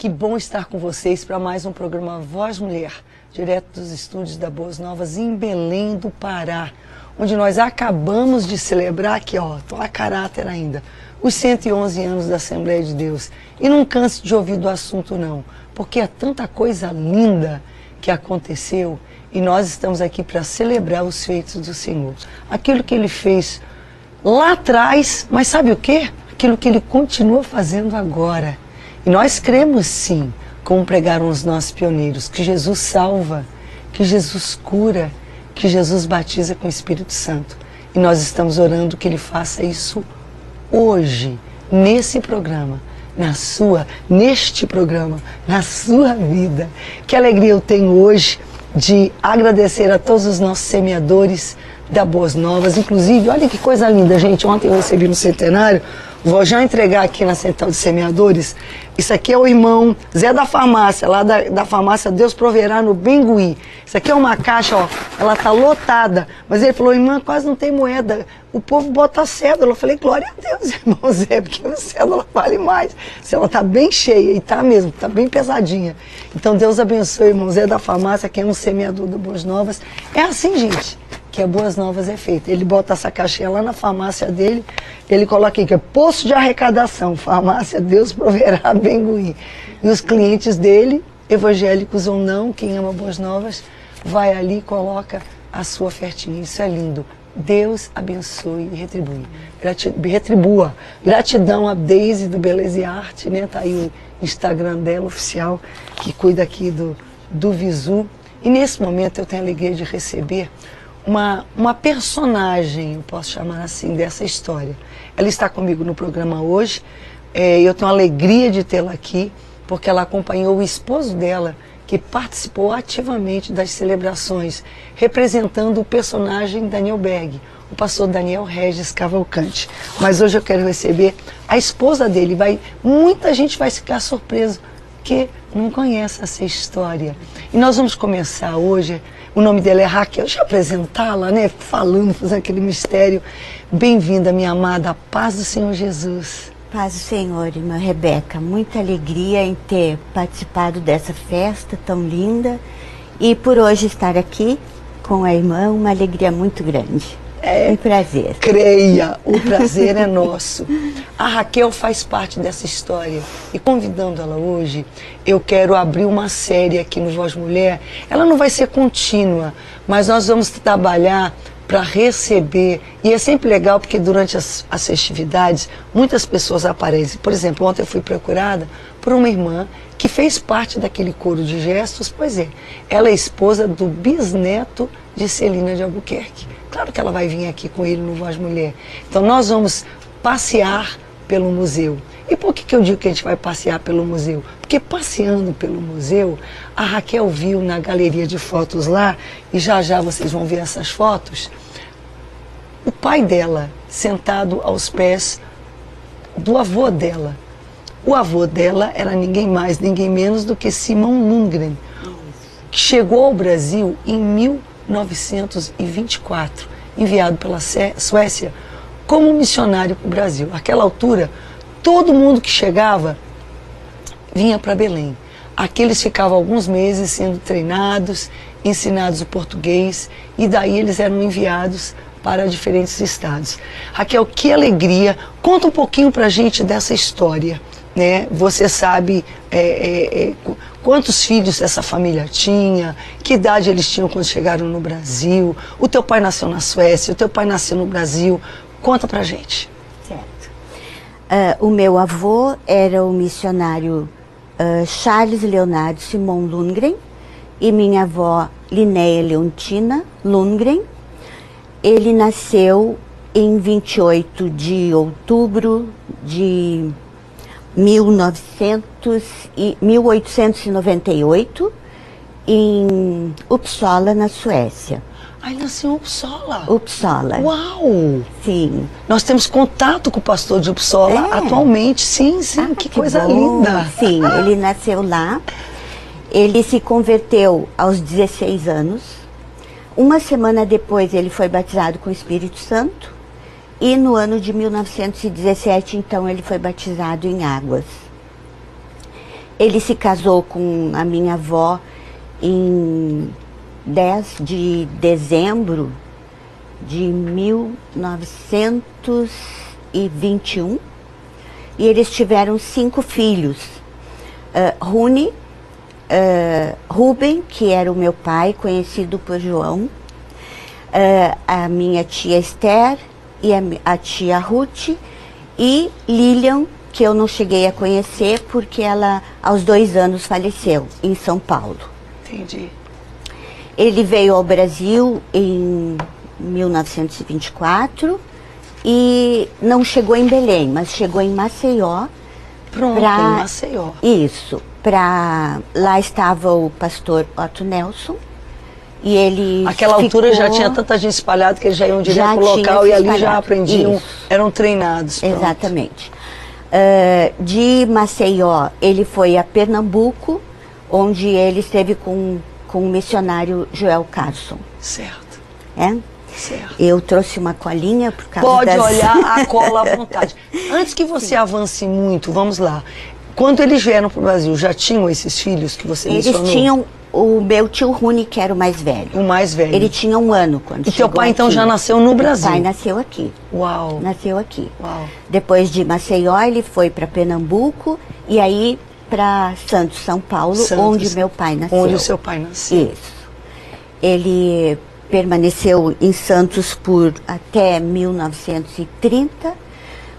Que bom estar com vocês para mais um programa Voz Mulher, direto dos estúdios da Boas Novas em Belém do Pará, onde nós acabamos de celebrar aqui, ó, tô a caráter ainda, os 111 anos da Assembleia de Deus. E não canse de ouvir do assunto não, porque é tanta coisa linda que aconteceu e nós estamos aqui para celebrar os feitos do Senhor. Aquilo que ele fez lá atrás, mas sabe o que? Aquilo que ele continua fazendo agora. E nós cremos sim, como pregaram os nossos pioneiros, que Jesus salva, que Jesus cura, que Jesus batiza com o Espírito Santo. E nós estamos orando que ele faça isso hoje, nesse programa, na sua, neste programa, na sua vida. Que alegria eu tenho hoje de agradecer a todos os nossos semeadores da Boas Novas. Inclusive, olha que coisa linda, gente. Ontem eu recebi no centenário Vou já entregar aqui na Central de Semeadores. Isso aqui é o irmão Zé da Farmácia, lá da, da farmácia Deus Proverá no Bengui. Isso aqui é uma caixa, ó, ela tá lotada. Mas ele falou, irmã, quase não tem moeda. O povo bota a cédula. Eu falei, glória a Deus, irmão Zé, porque a cédula vale mais. Se ela tá bem cheia, e tá mesmo, tá bem pesadinha. Então Deus abençoe, irmão Zé da Farmácia, que é um semeador da Boas Novas. É assim, gente que a Boas Novas é feita. Ele bota essa caixinha lá na farmácia dele, ele coloca aqui que é posto de arrecadação, farmácia Deus proverá Benguim. E os clientes dele, evangélicos ou não, quem ama Boas Novas, vai ali e coloca a sua ofertinha. Isso é lindo. Deus abençoe e retribui. Retribua. Gratidão a Deise do Beleza e Arte, né? Tá aí o Instagram dela oficial, que cuida aqui do, do Visu. E nesse momento eu tenho a alegria de receber uma, uma personagem, eu posso chamar assim, dessa história. Ela está comigo no programa hoje. É, eu tenho alegria de tê-la aqui, porque ela acompanhou o esposo dela, que participou ativamente das celebrações, representando o personagem Daniel Berg, o pastor Daniel Regis Cavalcante. Mas hoje eu quero receber a esposa dele. Vai, muita gente vai ficar surpreso, que não conhece essa história. E nós vamos começar hoje o nome dela é Raquel. Deixa eu apresentá-la, né? Falando, fazendo aquele mistério. Bem-vinda, minha amada. Paz do Senhor Jesus. Paz do Senhor, irmã Rebeca. Muita alegria em ter participado dessa festa tão linda e por hoje estar aqui com a irmã, uma alegria muito grande. É um prazer. Creia, o prazer é nosso. A Raquel faz parte dessa história e convidando ela hoje, eu quero abrir uma série aqui no Voz Mulher. Ela não vai ser contínua, mas nós vamos trabalhar para receber. E é sempre legal porque durante as, as festividades muitas pessoas aparecem. Por exemplo, ontem eu fui procurada por uma irmã que fez parte daquele coro de gestos. Pois é, ela é esposa do bisneto de Celina de Albuquerque. Claro que ela vai vir aqui com ele no Voz Mulher. Então nós vamos passear pelo museu. E por que, que eu digo que a gente vai passear pelo museu? Porque passeando pelo museu, a Raquel viu na galeria de fotos lá, e já já vocês vão ver essas fotos, o pai dela sentado aos pés do avô dela. O avô dela era ninguém mais, ninguém menos do que Simão Lundgren, que chegou ao Brasil em 1800 1924, enviado pela Suécia como missionário para o Brasil. Naquela altura, todo mundo que chegava vinha para Belém. Aqui eles ficavam alguns meses sendo treinados, ensinados o português e daí eles eram enviados para diferentes estados. Raquel, que alegria! Conta um pouquinho para a gente dessa história. Né? Você sabe é, é, é, quantos filhos essa família tinha, que idade eles tinham quando chegaram no Brasil. O teu pai nasceu na Suécia, o teu pai nasceu no Brasil. Conta pra gente. Certo. Uh, o meu avô era o missionário uh, Charles Leonardo Simon Lundgren e minha avó Linéia Leontina Lundgren. Ele nasceu em 28 de outubro de 1900 e 1898 em Uppsala, na Suécia. Ai, nasceu em Uppsala. Uppsala. Uau! Sim. Nós temos contato com o pastor de Uppsala é. atualmente. Sim, sim, ah, que, que, coisa bom. linda. Sim, ele nasceu lá. Ele se converteu aos 16 anos. Uma semana depois ele foi batizado com o Espírito Santo. E no ano de 1917, então, ele foi batizado em águas. Ele se casou com a minha avó em 10 de dezembro de 1921 e eles tiveram cinco filhos. Uh, Rune, uh, Ruben, que era o meu pai, conhecido por João, uh, a minha tia Esther e a, tia Ruth e Lilian, que eu não cheguei a conhecer porque ela aos dois anos faleceu em São Paulo. Entendi. Ele veio ao Brasil em 1924 e não chegou em Belém, mas chegou em Maceió. Pronto, pra... em Maceió. Isso. Pra... Lá estava o pastor Otto Nelson. E ele. Aquela ficou... altura já tinha tanta gente espalhada que eles já iam direto para o local e ali já aprendiam, Isso. eram treinados. Pronto. Exatamente. Uh, de Maceió, ele foi a Pernambuco, onde ele esteve com, com o missionário Joel Carson. Certo. É? Certo. Eu trouxe uma colinha por causa Pode das... olhar a cola à vontade. Antes que você Sim. avance muito, vamos lá. Quando eles vieram para o Brasil, já tinham esses filhos que você eles mencionou? Eles tinham o meu tio Rune, que era o mais velho. O mais velho. Ele tinha um ano quando E teu pai aqui. então já nasceu no Brasil? Meu pai nasceu aqui. Uau. Nasceu aqui. Uau. Depois de Maceió, ele foi para Pernambuco e aí para Santos, São Paulo, Santos, onde meu pai nasceu. Onde o seu pai nasceu. Isso. Ele permaneceu em Santos por até 1930,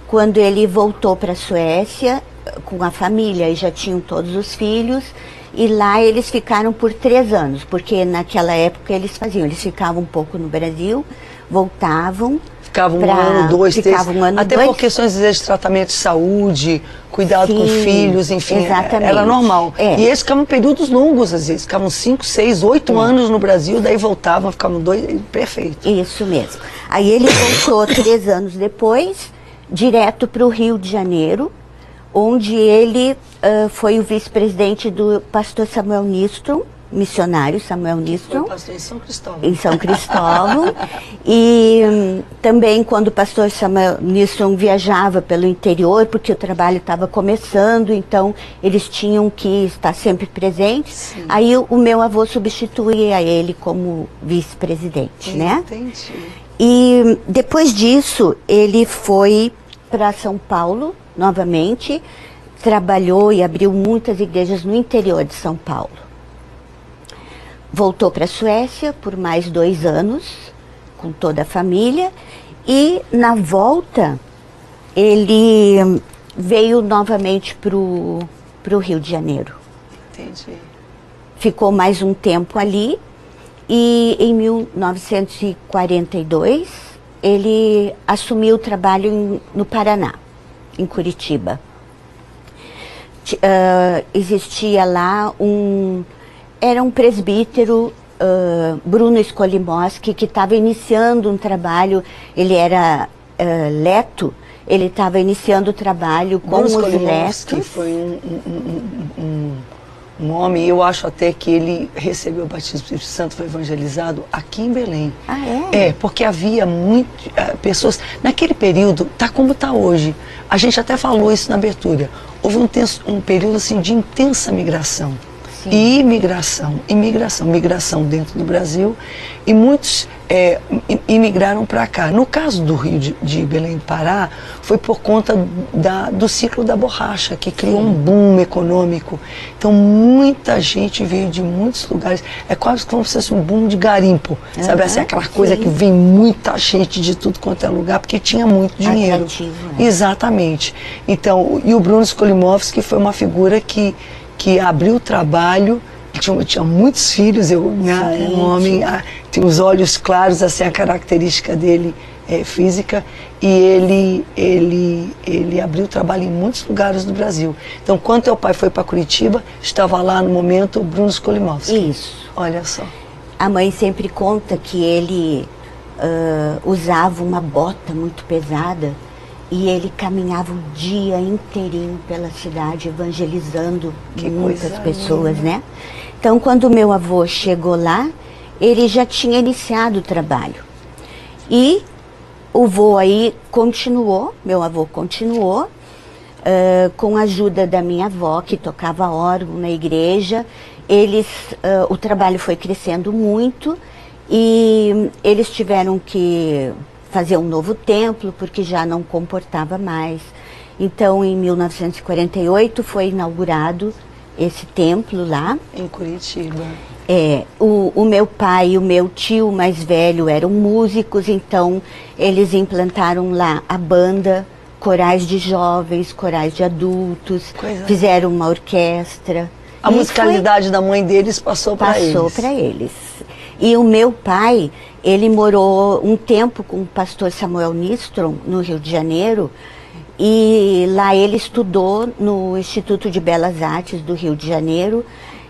quando ele voltou para a Suécia com a família e já tinham todos os filhos. E lá eles ficaram por três anos, porque naquela época eles faziam, eles ficavam um pouco no Brasil, voltavam. Ficavam um ano, dois, três. Um ano, até dois. por questões de tratamento de saúde, cuidado Sim, com filhos, enfim. É, exatamente. Era normal. É. E eles ficavam períodos longos, às vezes. Ficavam cinco, seis, oito é. anos no Brasil, daí voltavam, ficavam dois. Perfeito. Isso mesmo. Aí ele voltou três anos depois, direto para o Rio de Janeiro, onde ele uh, foi o vice-presidente do pastor Samuel Nistron, missionário Samuel Nistron. pastor em São Cristóvão. Em São Cristóvão. e um, também quando o pastor Samuel Nistron viajava pelo interior, porque o trabalho estava começando, então eles tinham que estar sempre presentes. Sim. Aí o, o meu avô substituía ele como vice-presidente, né? Entendi. E depois disso, ele foi para São Paulo novamente, trabalhou e abriu muitas igrejas no interior de São Paulo. Voltou para a Suécia por mais dois anos, com toda a família, e na volta ele veio novamente para o Rio de Janeiro. Entendi. Ficou mais um tempo ali e em 1942 ele assumiu o trabalho em, no Paraná em Curitiba. Uh, existia lá um. Era um presbítero, uh, Bruno Skolimoski, que estava iniciando um trabalho, ele era uh, leto, ele estava iniciando o trabalho com Bruno os letos. foi um, um, um um homem, eu acho até que ele recebeu o batismo do Espírito Santo, foi evangelizado aqui em Belém. Ah, é? É, porque havia muitas eh, pessoas. Naquele período, tá como está hoje. A gente até falou isso na abertura. Houve um, tenso, um período assim, de intensa migração. Sim. E imigração, imigração, migração dentro do Brasil. E muitos é, imigraram para cá. No caso do Rio de, de, Belém Pará, foi por conta da, do ciclo da borracha, que criou Sim. um boom econômico. Então, muita gente veio de muitos lugares. É quase como se fosse um boom de garimpo. Uhum. Sabe assim, aquela coisa Sim. que vem muita gente de tudo quanto é lugar, porque tinha muito dinheiro. Atrativo, né? Exatamente. Então, e o Bruno Skolimovski foi uma figura que, que abriu o trabalho tinha, tinha muitos filhos, eu, né, um homem, ah, tinha os olhos claros, assim, a característica dele é, física, e ele, ele, ele abriu trabalho em muitos lugares do Brasil. Então, quando teu pai foi para Curitiba, estava lá no momento o Bruno Skolimowski. Isso. Olha só. A mãe sempre conta que ele uh, usava uma bota muito pesada e ele caminhava o dia inteirinho pela cidade evangelizando que muitas pessoas, linda. né? Então, quando meu avô chegou lá, ele já tinha iniciado o trabalho. E o vô aí continuou, meu avô continuou, uh, com a ajuda da minha avó, que tocava órgão na igreja. Eles, uh, o trabalho foi crescendo muito e eles tiveram que fazer um novo templo, porque já não comportava mais. Então, em 1948, foi inaugurado esse templo lá. Em Curitiba. É, o, o, meu pai e o meu tio mais velho eram músicos, então eles implantaram lá a banda, corais de jovens, corais de adultos, Coisa fizeram uma orquestra. A musicalidade foi, da mãe deles passou para eles. Passou para eles. E o meu pai, ele morou um tempo com o pastor Samuel Nistron, no Rio de Janeiro, e lá ele estudou no Instituto de Belas Artes do Rio de Janeiro.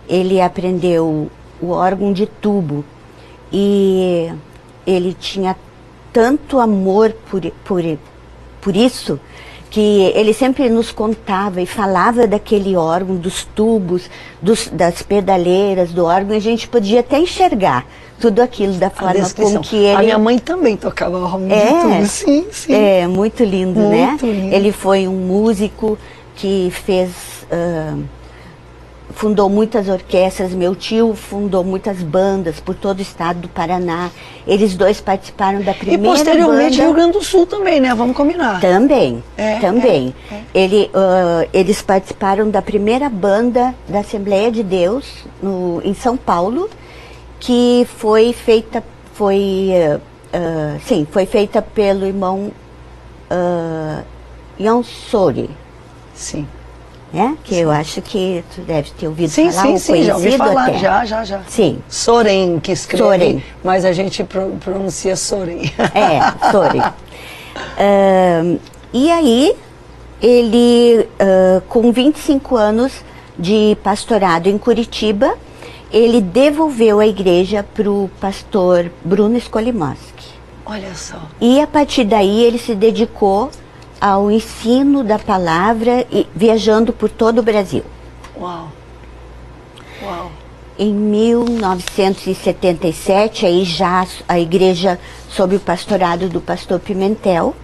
Ele aprendeu o órgão de tubo e ele tinha tanto amor por, por, por isso que ele sempre nos contava e falava daquele órgão, dos tubos, dos, das pedaleiras do órgão, e a gente podia até enxergar tudo aquilo da forma como que ele... A minha mãe também tocava órgão é, de tubo, sim, sim. É, muito lindo, né? muito né? Lindo. Ele foi um músico que fez... Uh, fundou muitas orquestras, meu tio fundou muitas bandas por todo o estado do Paraná. Eles dois participaram da primeira E posteriormente banda... Rio Grande do Sul também, né? Vamos combinar. Também, é, também. É, é. Ele, uh, eles participaram da primeira banda da Assembleia de Deus no, em São Paulo, que foi feita, foi, uh, sim, foi feita pelo irmão uh, Jan Sori. Sim né? Que sim. eu acho que tu deve ter ouvido sim, falar. Sim, sim, já ouvi falar, até. já, já, já. Sim. Soren, que escreve, Soren. mas a gente pronuncia Soren. É, Soren. uh, e aí, ele, uh, com 25 anos de pastorado em Curitiba, ele devolveu a igreja para o pastor Bruno Skolimoski. Olha só. E a partir daí ele se dedicou ao ensino da palavra e viajando por todo o Brasil. Uau! Uau! Em 1977, aí já a igreja sob o pastorado do pastor Pimentel, uh,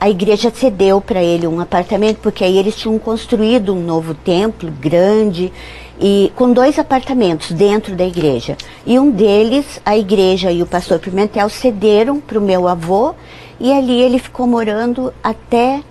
a igreja cedeu para ele um apartamento, porque aí eles tinham construído um novo templo grande e com dois apartamentos dentro da igreja. E um deles, a igreja e o pastor Pimentel cederam para o meu avô e ali ele ficou morando até,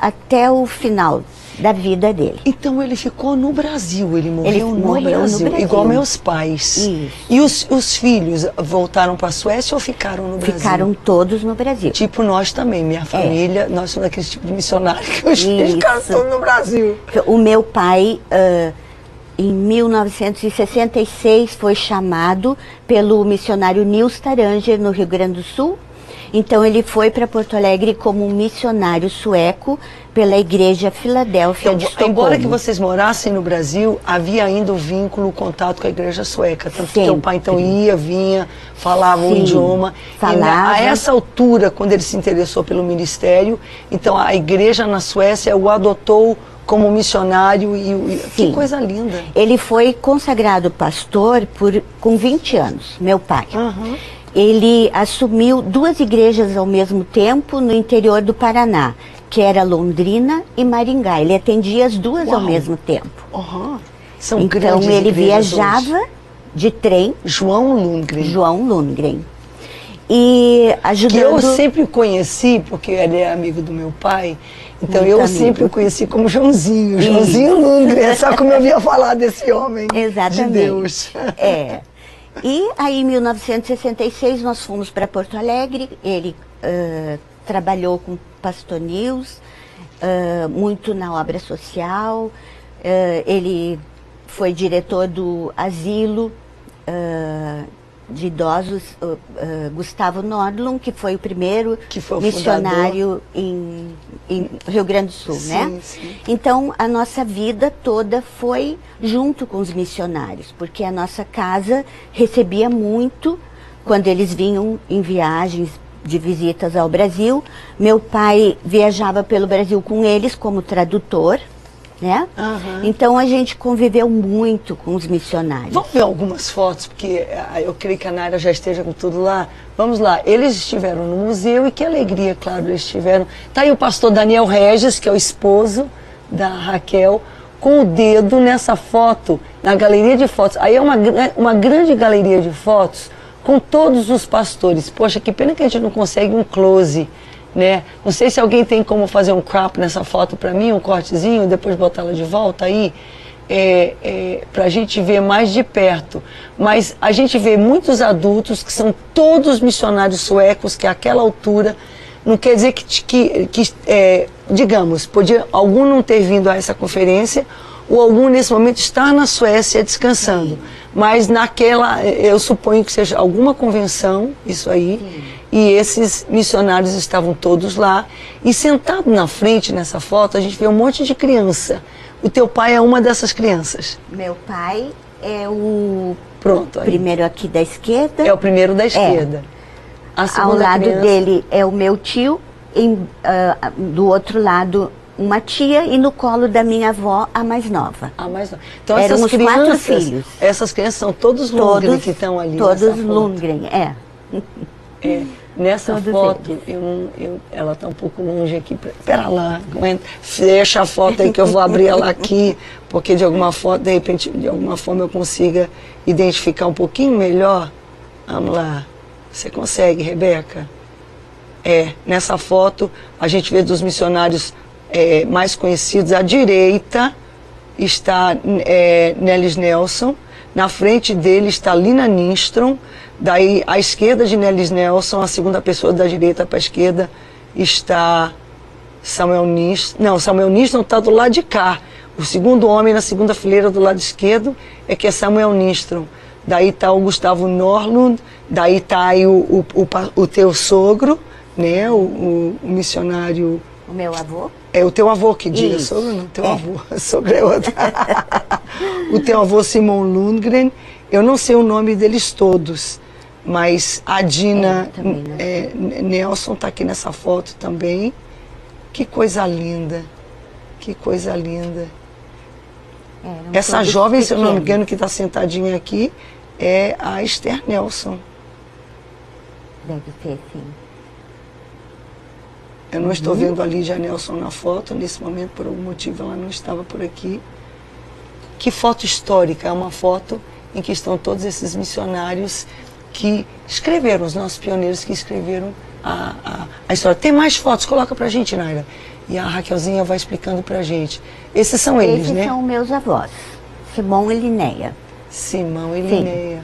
até o final da vida dele. Então ele ficou no Brasil, ele morreu, ele no, morreu Brasil, no, Brasil, igual meus pais. Isso. E os, os filhos voltaram para a Suécia ou ficaram no Brasil? Ficaram todos no Brasil. Tipo nós também, minha é. família, é. nós somos aquele tipo de missionário que os filhos ficaram todos no Brasil. O meu pai... Uh, em 1966 foi chamado pelo missionário Nils Taranger no Rio Grande do Sul então ele foi para Porto Alegre como um missionário sueco pela Igreja Filadélfia então, de Estocolmo. Embora que vocês morassem no Brasil, havia ainda o vínculo, o contato com a Igreja Sueca. Tanto Sempre. que o pai então ia, vinha, falava Sim, o idioma. Falava. E a essa altura, quando ele se interessou pelo ministério, então a Igreja na Suécia o adotou como missionário e, e que coisa linda. Ele foi consagrado pastor por com 20 anos, meu pai. Uhum ele assumiu duas igrejas ao mesmo tempo no interior do Paraná, que era Londrina e Maringá. Ele atendia as duas Uau. ao mesmo tempo. Uhum. São então ele viajava hoje. de trem. João Lundgren. João Lundgren. E ajudando... Que eu sempre conheci, porque ele é amigo do meu pai, então Muito eu amigo. sempre o conheci como Joãozinho, Joãozinho Lundgren, é só como eu havia falar desse homem Exatamente. de Deus. É. E aí, em 1966, nós fomos para Porto Alegre. Ele uh, trabalhou com Pastor News, uh, muito na obra social. Uh, ele foi diretor do asilo de idosos, uh, uh, Gustavo Nordlund, que foi o primeiro o missionário em, em, Rio Grande do Sul, sim, né? Sim. Então, a nossa vida toda foi junto com os missionários, porque a nossa casa recebia muito quando eles vinham em viagens de visitas ao Brasil. Meu pai viajava pelo Brasil com eles como tradutor. Né? Aham. Então a gente conviveu muito com os missionários. Vamos ver algumas fotos, porque ah, eu creio que a Naira já esteja com tudo lá. Vamos lá, eles estiveram no museu e que alegria, claro, eles estiveram. Tá aí o pastor Daniel Regis, que é o esposo da Raquel, com o dedo nessa foto, na galeria de fotos. Aí é uma, gra- uma grande galeria de fotos com todos os pastores. Poxa, que pena que a gente não consegue um close, né? Não sei se alguém tem como fazer um crop nessa foto para mim, um cortezinho, depois botar ela de volta aí é, é, para a gente ver mais de perto. Mas a gente vê muitos adultos que são todos missionários suecos, que àquela altura não quer dizer que, que, que é, digamos, podia algum não ter vindo a essa conferência ou algum nesse momento estar na Suécia descansando. Mas naquela, eu suponho que seja alguma convenção, isso aí, e esses missionários estavam todos lá. E sentado na frente nessa foto, a gente vê um monte de criança. O teu pai é uma dessas crianças. Meu pai é o Pronto. aí. primeiro aqui da esquerda. É o primeiro da esquerda. A Ao lado criança- dele é o meu tio, em, ah, do outro lado uma tia e no colo da minha avó a mais nova. Ah, mas não. Então Eram essas os quatro crianças, filhos. essas crianças são todos Lundgren que estão ali. Todos. Lundgren, é. É, nessa Todos foto, eu eu, ela está um pouco longe aqui. Pera lá, aguenta, fecha a foto aí que eu vou abrir ela aqui, porque de alguma forma, de repente, de alguma forma eu consiga identificar um pouquinho melhor. Vamos lá. Você consegue, Rebeca? É, nessa foto a gente vê dos missionários é, mais conhecidos. À direita está é, Nellis Nelson, na frente dele está Lina Nistrom, daí à esquerda de Nellis Nelson, a segunda pessoa da direita para a esquerda está Samuel Nistrom. Não, Samuel Nistrom está do lado de cá. O segundo homem na segunda fileira do lado esquerdo é que é Samuel Nistrom. Daí está o Gustavo Norlund, daí está aí o, o, o, o teu sogro, né, o, o- o missionário O meu avô. é o teu avô que diga, sogro não, teu É. avô, sogro é outro. o teu avô Simon Lundgren, eu não sei o nome deles todos, mas a Dina É, também não. é, Nelson está aqui nessa foto também. Que coisa linda, que coisa linda. Eram Essa todos jovem, se eu não me engano, que está sentadinha aqui, é a Esther Nelson. Deve ser, sim. Eu não Uhum. estou vendo a Lídia Nelson na foto, nesse momento, por algum motivo, ela não estava por aqui. Que foto histórica, é uma foto em que estão todos esses missionários que escreveram, os nossos pioneiros que escreveram a, a, a história. Tem mais fotos, coloca pra gente, Naira. E a Raquelzinha vai explicando pra gente. Esses são eles, Esses né? são meus avós, Simão e Linéia. Simão e Sim. Linéia.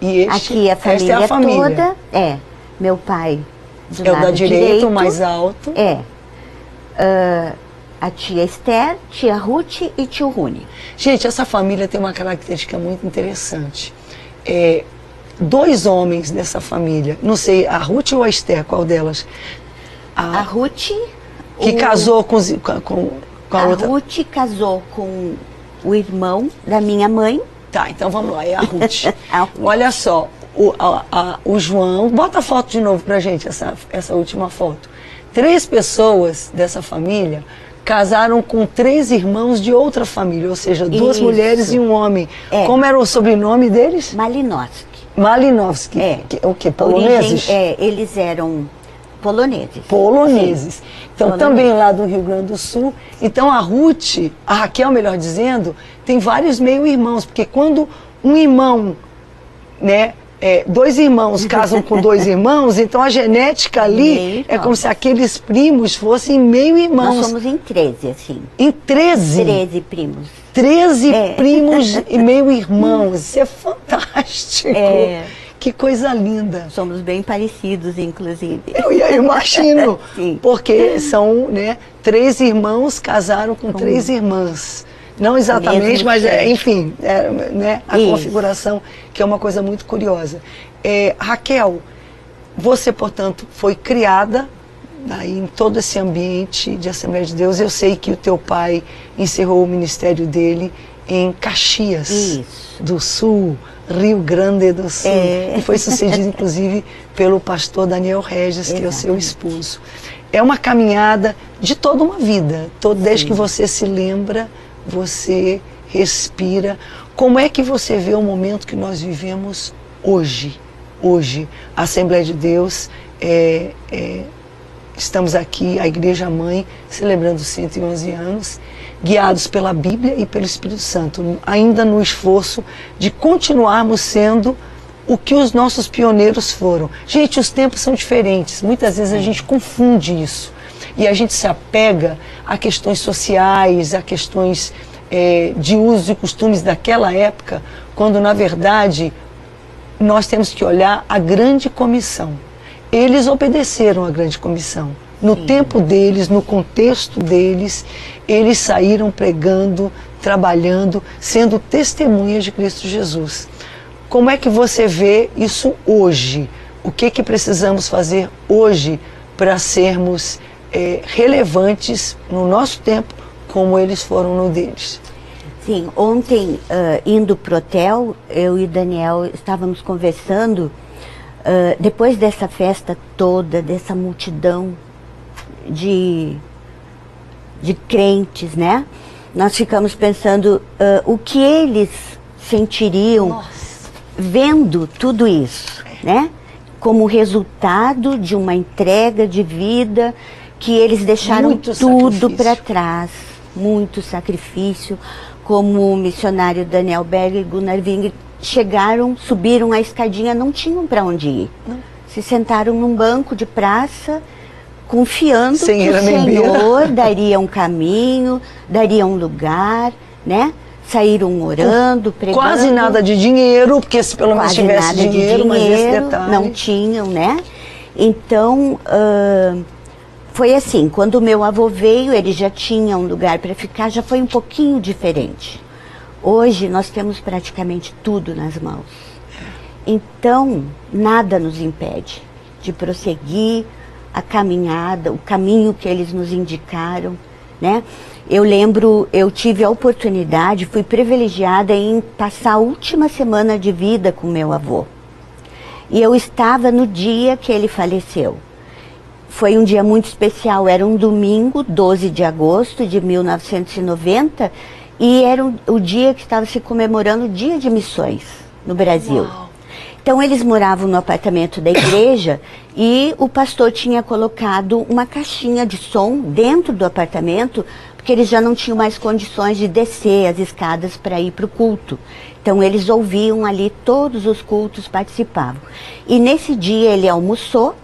E este, Aqui a família, é a família. toda. É. Meu pai do É o lado da direita, o mais alto. É. Ah, a tia Esther, tia Ruth e tio Rune. Gente, essa família tem uma característica muito interessante. É, dois homens dessa família, não sei, a Ruth ou a Esther, qual delas? A A, Ruth. que o- casou com, com, com- a, A outra. Ruth casou com o irmão da minha mãe. Tá, então vamos lá, é a Ruth. A Ruth. Olha só, o, a- a- o João, bota a foto de novo pra gente, essa, essa última foto. Três pessoas dessa família casaram com três irmãos de outra família, ou seja, duas Isso. mulheres e um homem. É. Como era o sobrenome deles? Malinowski. Malinovski. É. Que- o que? Poloneses? Origem, é, eles eram poloneses. Poloneses. Então, Poloneses. também lá do Rio Grande do Sul. Então, a Ruth, a Raquel, melhor dizendo, tem vários meio-irmãos, porque quando um irmão, né, é, dois irmãos casam com dois irmãos, então a genética ali é como se aqueles primos fossem Nós meio-irmãos. somos em 13, assim. Em 13. 13 primos. 13 É. primos e meio-irmãos. Isso é fantástico. É. Que coisa linda. Somos bem parecidos, inclusive. Eu, eu imagino, Sim. porque são né, três irmãos casaram com três irmãs. Não exatamente, mas é, enfim, é, né, a Isso. configuração, que é uma coisa muito curiosa. É, Raquel, você, portanto, foi criada aí em todo esse ambiente de Assembleia de Deus. Eu sei que o teu pai encerrou o ministério dele em Caxias Isso. do Sul, Rio Grande do Sul. É. E foi sucedido, inclusive, pelo pastor Daniel Regis, que é o seu esposo. É uma caminhada de toda uma vida. Todo, desde que você se lembra, você respira. Como é que você vê o momento que nós vivemos hoje? Hoje, a Assembleia de Deus, é, é, estamos aqui, a Igreja Mãe, celebrando 111 anos, guiados pela Bíblia e pelo Espírito Santo, ainda no esforço de continuarmos sendo o que os nossos pioneiros foram. Gente, os tempos são diferentes, muitas vezes a gente confunde isso. E a gente se apega a questões sociais, a questões é, de usos e costumes daquela época, quando na verdade nós temos que olhar a grande comissão. Eles obedeceram à grande comissão. No Sim. tempo deles, no contexto deles, eles saíram pregando, trabalhando, sendo testemunhas de Cristo Jesus. Como é que você vê isso hoje? O que, que precisamos fazer hoje para sermos é, relevantes no nosso tempo, como eles foram no deles? Sim, ontem, uh, indo pro hotel, eu e Daniel estávamos conversando, uh, depois dessa festa toda, dessa multidão de, de crentes, né? Nós ficamos pensando uh, o que eles sentiriam Nossa. vendo tudo isso, né? Como resultado de uma entrega de vida que eles deixaram muito tudo para trás, muito sacrifício, como o missionário Daniel Berger e Gunnar Wing chegaram, subiram a escadinha, não tinham para onde ir. Não. Se sentaram num banco de praça, confiando Sem que o Senhor daria um caminho, daria um lugar, né? Saíram orando, pregando. Quase nada de dinheiro, porque se pelo menos tivesse dinheiro, dinheiro, mas esse detalhe... Não tinham, né? Então, uh, foi assim, quando o meu avô veio, ele já tinha um lugar para ficar, já foi um pouquinho diferente. Hoje nós temos praticamente tudo nas mãos. Então, nada nos impede de prosseguir a caminhada, o caminho que eles nos indicaram, né? Eu lembro, eu tive a oportunidade, fui privilegiada em passar a última semana de vida com meu avô. E eu estava no dia que ele faleceu. Foi um dia muito especial, era um domingo, 12 de agosto de 1990, e era o dia que estava se comemorando o Dia de Missões no Brasil. Uau. Então eles moravam no apartamento da igreja e o pastor tinha colocado uma caixinha de som dentro do apartamento, porque eles já não tinham mais condições de descer as escadas para ir para o culto. Então eles ouviam ali todos os cultos, participavam. E nesse dia ele almoçou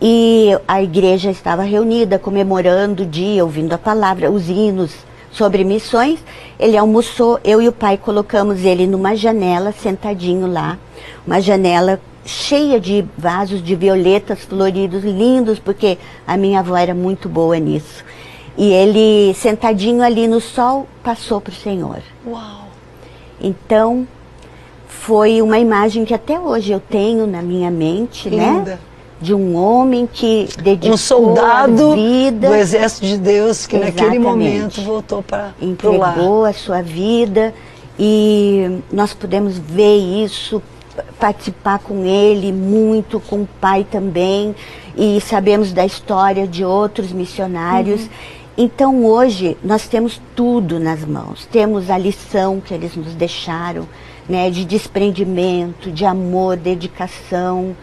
e a igreja estava reunida, comemorando o dia, ouvindo a palavra, os hinos sobre missões. Ele almoçou, eu e o pai colocamos ele numa janela, sentadinho lá, uma janela cheia de vasos de violetas floridos, lindos, porque a minha avó era muito boa nisso. E ele, sentadinho ali no sol, passou para o Senhor. Uau! Então, foi uma imagem que até hoje eu tenho na minha mente, né? Linda. né? De um homem que dedicou um soldado a vida, do exército de Deus que Exatamente. naquele momento voltou para entregou a sua vida e nós podemos ver isso participar com ele muito com o pai também. E sabemos da história de outros missionários. Uhum. então hoje nós temos tudo nas mãos. Temos a lição que eles nos deixaram né de desprendimento de amor dedicação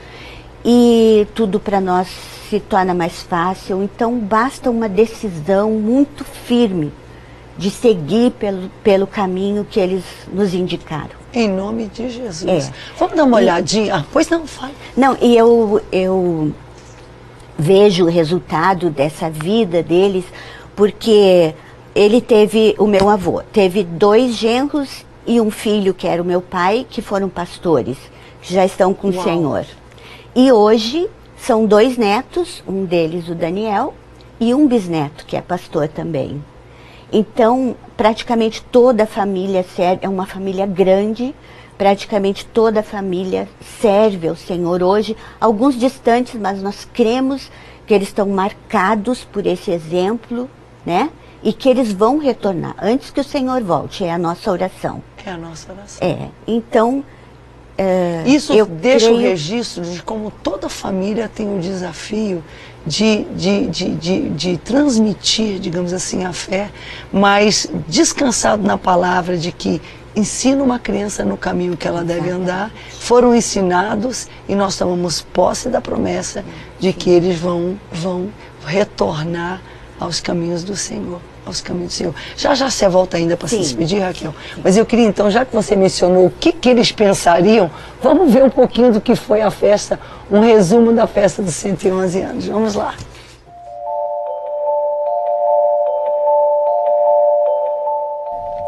e tudo para nós se torna mais fácil. Então basta uma decisão muito firme de seguir pelo, pelo caminho que eles nos indicaram. Em nome de Jesus. É. Vamos dar uma e, olhadinha? Ah, pois não, fala. Não, e eu, eu vejo o resultado dessa vida deles, porque ele teve, o meu avô, teve dois genros e um filho, que era o meu pai, que foram pastores, que já estão com Uau. o Senhor. E hoje são dois netos, um deles o Daniel e um bisneto, que é pastor também. Então, praticamente toda a família serve, é uma família grande, praticamente toda a família serve ao Senhor hoje, alguns distantes, mas nós cremos que eles estão marcados por esse exemplo, né? E que eles vão retornar antes que o Senhor volte, é a nossa oração. É a nossa oração. É. Então, eh, Isso eu deixa creio... o registro de como toda família tem o desafio de, de, de, de, de transmitir, digamos assim, a fé, mas descansado na palavra de que ensina uma criança no caminho que ela deve andar, foram ensinados e nós tomamos posse da promessa de que eles vão, vão retornar aos caminhos do Senhor. Aos caminhos do Senhor. Já já você volta ainda para se despedir, Raquel. Mas eu queria então, já que você mencionou o que, que eles pensariam, vamos ver um pouquinho do que foi a festa, um resumo da festa dos 111 anos. Vamos lá.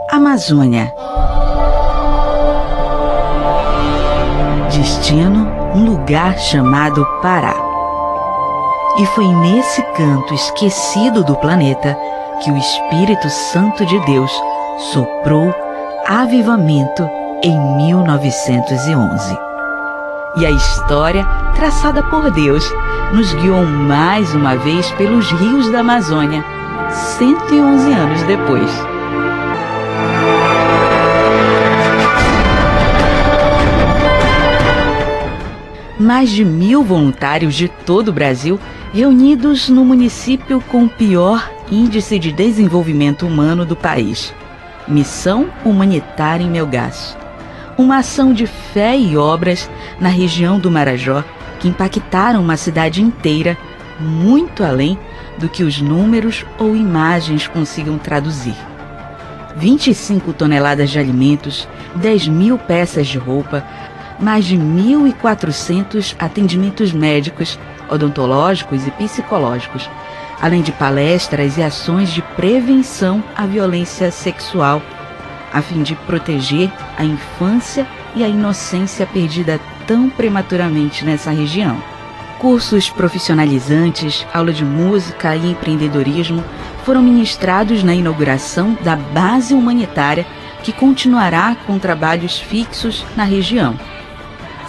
Amazônia. Destino, um lugar chamado Pará. E foi nesse canto esquecido do planeta que o Espírito Santo de Deus soprou avivamento em 1911. E a história, traçada por Deus, nos guiou mais uma vez pelos rios da Amazônia, 111 anos depois. mais de mil voluntários de todo o Brasil reunidos no município com o pior índice de desenvolvimento humano do país. Missão Humanitária em Melgaço. Uma ação de fé e obras na região do Marajó que impactaram uma cidade inteira muito além do que os números ou imagens consigam traduzir. 25 toneladas de alimentos, 10 mil peças de roupa, mais de 1.400 atendimentos médicos, odontológicos e psicológicos, além de palestras e ações de prevenção à violência sexual, a fim de proteger a infância e a inocência perdida tão prematuramente nessa região. Cursos profissionalizantes, aula de música e empreendedorismo foram ministrados na inauguração da base humanitária que continuará com trabalhos fixos na região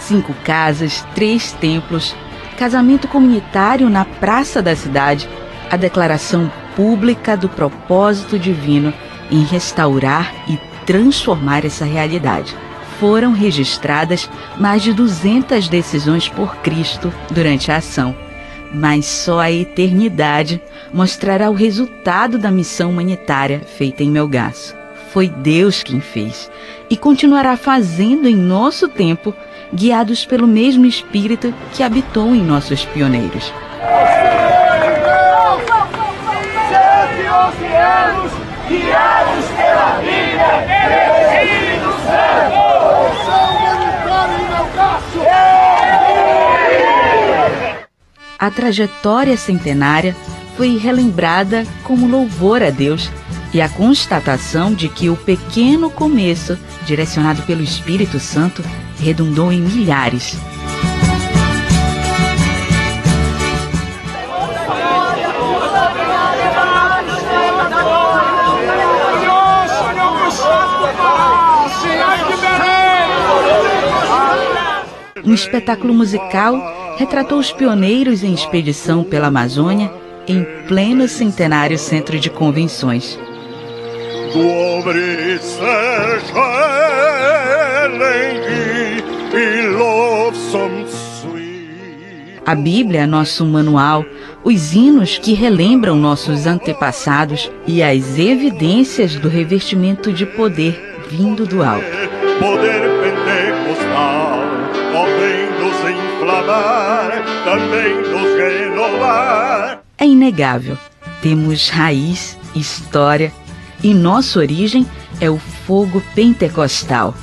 cinco casas, três templos, casamento comunitário na praça da cidade, a declaração pública do propósito divino em restaurar e transformar essa realidade. Foram registradas mais de 200 decisões por Cristo durante a ação, mas só a eternidade mostrará o resultado da missão humanitária feita em Melgaço. Foi Deus quem fez e continuará fazendo em nosso tempo guiados pelo mesmo Espírito que habitou em nossos pioneiros. A trajetória centenária foi relembrada como louvor a Deus e a constatação de que o pequeno começo, direcionado pelo Espírito Santo, redundou em milhares. Um espetáculo musical retratou os pioneiros em expedição pela Amazônia em pleno centenário centro de convenções. Lovsam sweet. A Bíblia é nosso manual, os hinos que relembram nossos antepassados e as evidências do revestimento de poder vindo do alto. Poder pentecostal, nos inflamar, também nos renovar. É inegável. Temos raiz, história e nossa origem é o fogo pentecostal.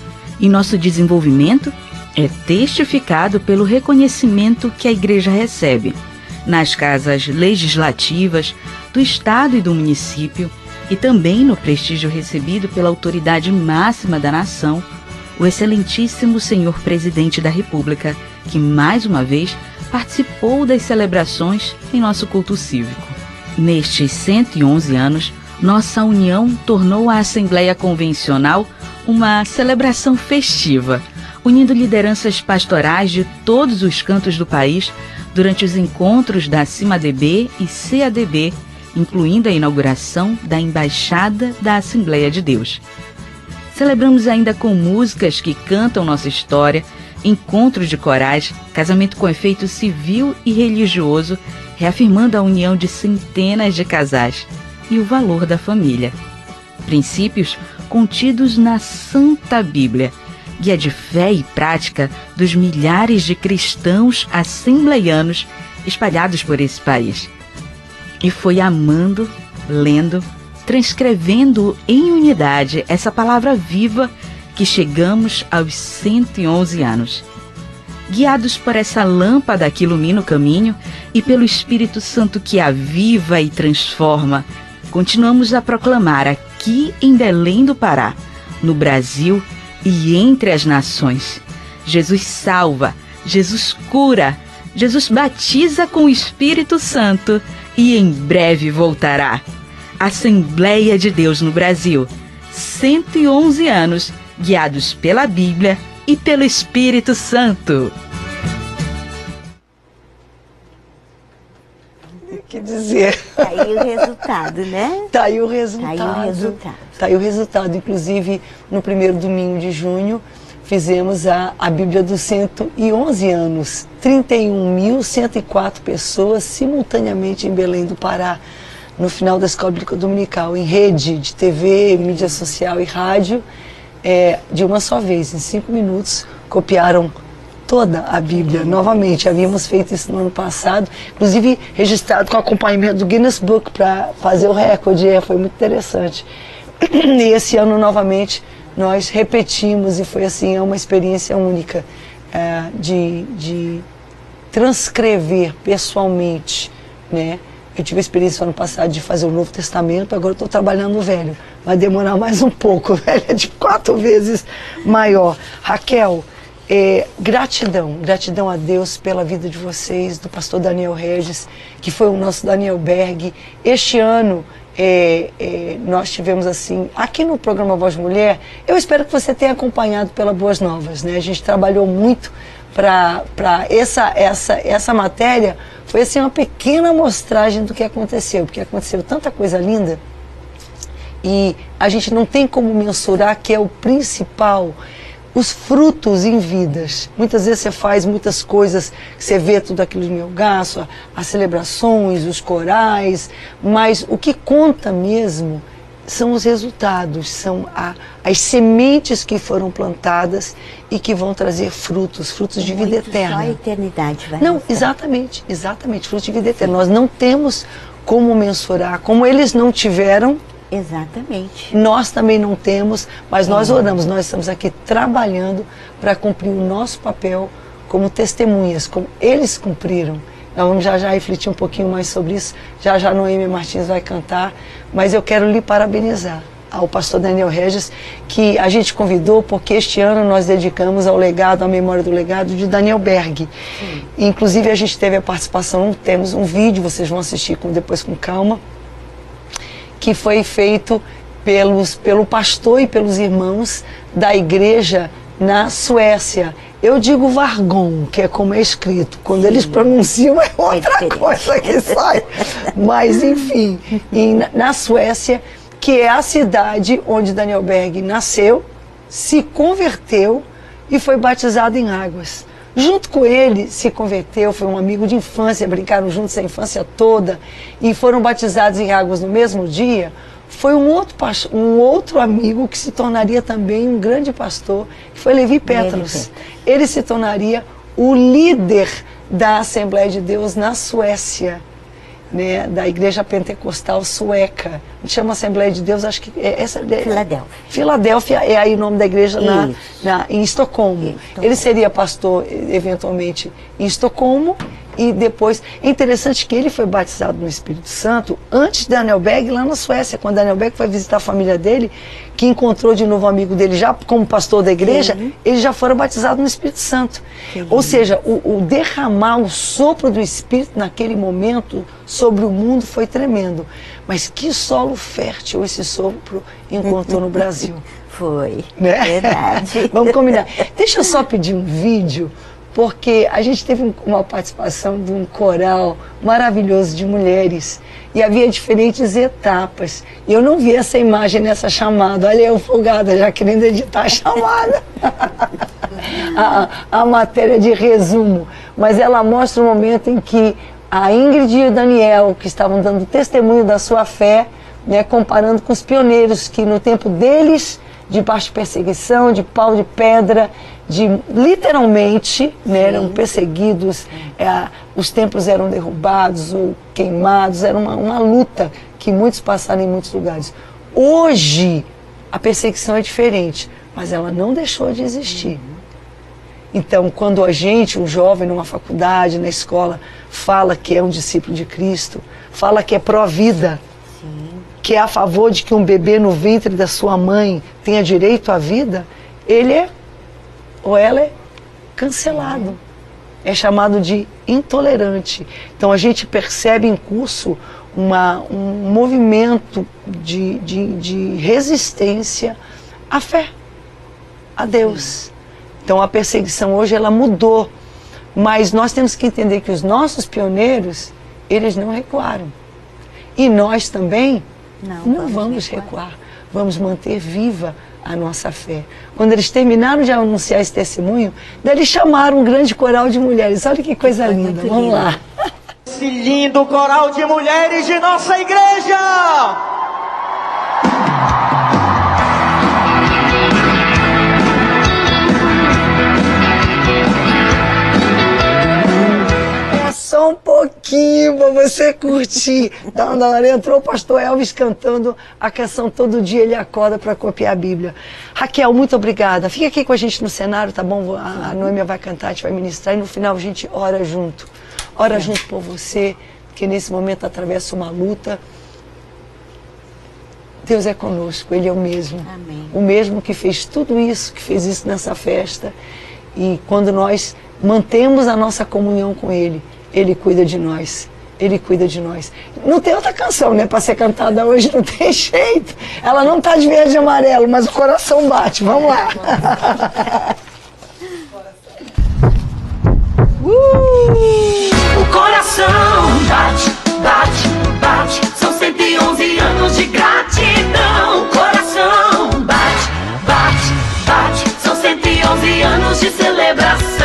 E nosso desenvolvimento é testificado pelo reconhecimento que a igreja recebe nas casas legislativas do estado e do município e também no prestígio recebido pela autoridade máxima da nação, o excelentíssimo senhor presidente da República, que mais uma vez participou das celebrações em nosso culto cívico. Nestes 111 anos, nossa união tornou a Assembleia Convencional uma celebração festiva, unindo lideranças pastorais de todos os cantos do país durante os encontros da CIMADB e CADB, incluindo a inauguração da Embaixada da Assembleia de Deus. Celebramos ainda com músicas que cantam nossa história, encontro de corais, casamento com efeito civil e religioso, reafirmando a união de centenas de casais e o valor da família. Princípios contidos na Santa Bíblia, guia de fé e prática dos milhares de cristãos assembleianos espalhados por esse país. E foi amando, lendo, transcrevendo em unidade essa palavra viva que chegamos aos 111 anos. Guiados por essa lâmpada que ilumina o caminho e pelo Espírito Santo que aviva e transforma, continuamos a proclamar aqui em Belém do Pará, no Brasil e entre as nações. Jesus salva, Jesus cura, Jesus batiza com o Espírito Santo e em breve voltará. Assembleia de Deus no Brasil. 111 anos guiados pela Bíblia e pelo Espírito Santo. Que dizer. Tá aí o resultado, né? Tá aí o resultado. Tá aí o resultado. Tá aí o resultado. Inclusive, no primeiro domingo de junho, fizemos a, a Bíblia dos 111 anos. 31.104 pessoas simultaneamente em Belém do Pará, no final da Escola Bíblica Dominical, em rede de TV, mídia social e rádio, é, de uma só vez, em cinco minutos, copiaram toda a Bíblia novamente. Havíamos feito isso no ano passado, inclusive registrado com acompanhamento do Guinness Book para fazer o recorde. É, foi muito interessante. E esse ano novamente nós repetimos e foi assim é uma experiência única é, de, de transcrever pessoalmente, né? Eu tive a experiência ano passado de fazer o Novo Testamento, agora estou trabalhando o Velho. Vai demorar mais um pouco, Velho é de quatro vezes maior. Raquel, é, gratidão, gratidão a Deus pela vida de vocês, do pastor Daniel Regis, que foi o nosso Daniel Berg. Este ano é, é, nós tivemos assim, aqui no programa Voz Mulher, eu espero que você tenha acompanhado pela Boas Novas, né? A gente trabalhou muito para essa, essa, essa matéria, foi assim uma pequena amostragem do que aconteceu, porque aconteceu tanta coisa linda e a gente não tem como mensurar que é o principal os frutos em vidas. Muitas vezes você faz muitas coisas, você vê tudo aquilo de meu gasto, as celebrações, os corais, mas o que conta mesmo são os resultados, são a, as sementes que foram plantadas e que vão trazer frutos, frutos de vida eterna. Só a eternidade vai Não, mostrar. exatamente, exatamente, frutos de vida eterna. Nós não temos como mensurar, como eles não tiveram, Exatamente. nós também não temos, mas nós oramos, nós estamos aqui trabalhando para cumprir o nosso papel como testemunhas, como eles cumpriram. Nós vamos já já refletir um pouquinho mais sobre isso. Já já Noemi Martins vai cantar, mas eu quero lhe parabenizar ao pastor Daniel Regis, que a gente convidou porque este ano nós dedicamos ao legado, à memória do legado de Daniel Berg. Inclusive a gente teve a participação, temos um vídeo, vocês vão assistir com, depois com calma, que foi feito pelos, pelo pastor e pelos irmãos da igreja na Suécia. Eu digo Vargon, que é como é escrito. Quando eles pronunciam é outra diferente. coisa que sai. Mas, enfim, na Suécia, que é a cidade onde Daniel Berg nasceu, se converteu e foi batizado em águas. Junto com ele se converteu, foi um amigo de infância, brincaram juntos a infância toda e foram batizados em águas no mesmo dia. Foi um outro, um outro amigo que se tornaria também um grande pastor, que foi Levi. Petros. Ele se tornaria o líder da Assembleia de Deus na Suécia né, da Igreja Pentecostal Sueca. Chama Assembleia de Deus, acho que é essa. é- Filadélfia. Filadélfia é aí o nome da igreja na, na- em Estocolmo. Estocolmo. Ele seria pastor, eventualmente, em Estocolmo. E depois, é interessante que ele foi batizado no Espírito Santo antes de Daniel Berg, lá na Suécia. Quando Daniel Berg foi visitar a família dele, que encontrou de novo um amigo dele, já como pastor da igreja, eles já foram batizados no Espírito Santo. Ou seja, o, o derramar o sopro do Espírito naquele momento sobre o mundo foi tremendo. Mas que solo fértil esse sopro encontrou no Brasil. Foi. Né? Verdade. Vamos combinar. Deixa eu só pedir um vídeo, porque a gente teve um- uma participação de um coral maravilhoso de mulheres e havia diferentes etapas. E eu não vi essa imagem nessa chamada. Olha eu folgada, já querendo editar a chamada. a, a matéria de resumo, mas ela mostra o momento em que a Ingrid e o Daniel, que estavam dando testemunho da sua fé, né, comparando com os pioneiros que no tempo deles, de baixa perseguição, de pau de pedra, de literalmente né, eram perseguidos, é, os templos eram derrubados ou queimados, era uma, uma luta que muitos passaram em muitos lugares. Hoje a perseguição é diferente, mas ela não deixou de existir. Então, quando a gente, um jovem numa faculdade, na escola, fala que é um discípulo de Cristo, fala que é pró-vida, que é a favor de que um bebê no ventre da sua mãe tenha direito à vida, ele é ou ela é cancelado. É chamado de intolerante. Então a gente percebe em curso uma, um movimento de, de, de resistência à fé, a Deus. Então a perseguição hoje ela mudou, mas nós temos que entender que os nossos pioneiros, eles não recuaram. E nós também não, não vamos, vamos recuar. Vamos manter viva a nossa fé. Quando eles terminaram de anunciar esse testemunho, eles chamaram um grande coral de mulheres. Olha que coisa linda. Vamos lá. Esse lindo coral de mulheres de nossa igreja! Pouquinho para você curtir. Da hora entrou o pastor Elvis cantando a canção Todo Dia Ele Acorda para copiar a Bíblia. Raquel, muito obrigada. Fica aqui com a gente no cenário, tá bom? A, a Noêmia vai cantar, a gente vai ministrar e no final a gente ora junto. Ora junto por você, que nesse momento atravessa uma luta. Deus é conosco, Ele é o mesmo. Amém. O mesmo que fez tudo isso, que fez isso nessa festa. E quando nós mantemos a nossa comunhão com Ele, ele cuida de nós. Ele cuida de nós. Não tem outra canção, né, para ser cantada hoje, não tem jeito. Ela não tá de verde e amarelo, mas o coração bate. Vamos lá. uh! O coração bate, bate, bate. São 111 anos de gratidão. O coração bate, bate, bate. São 111 anos de celebração.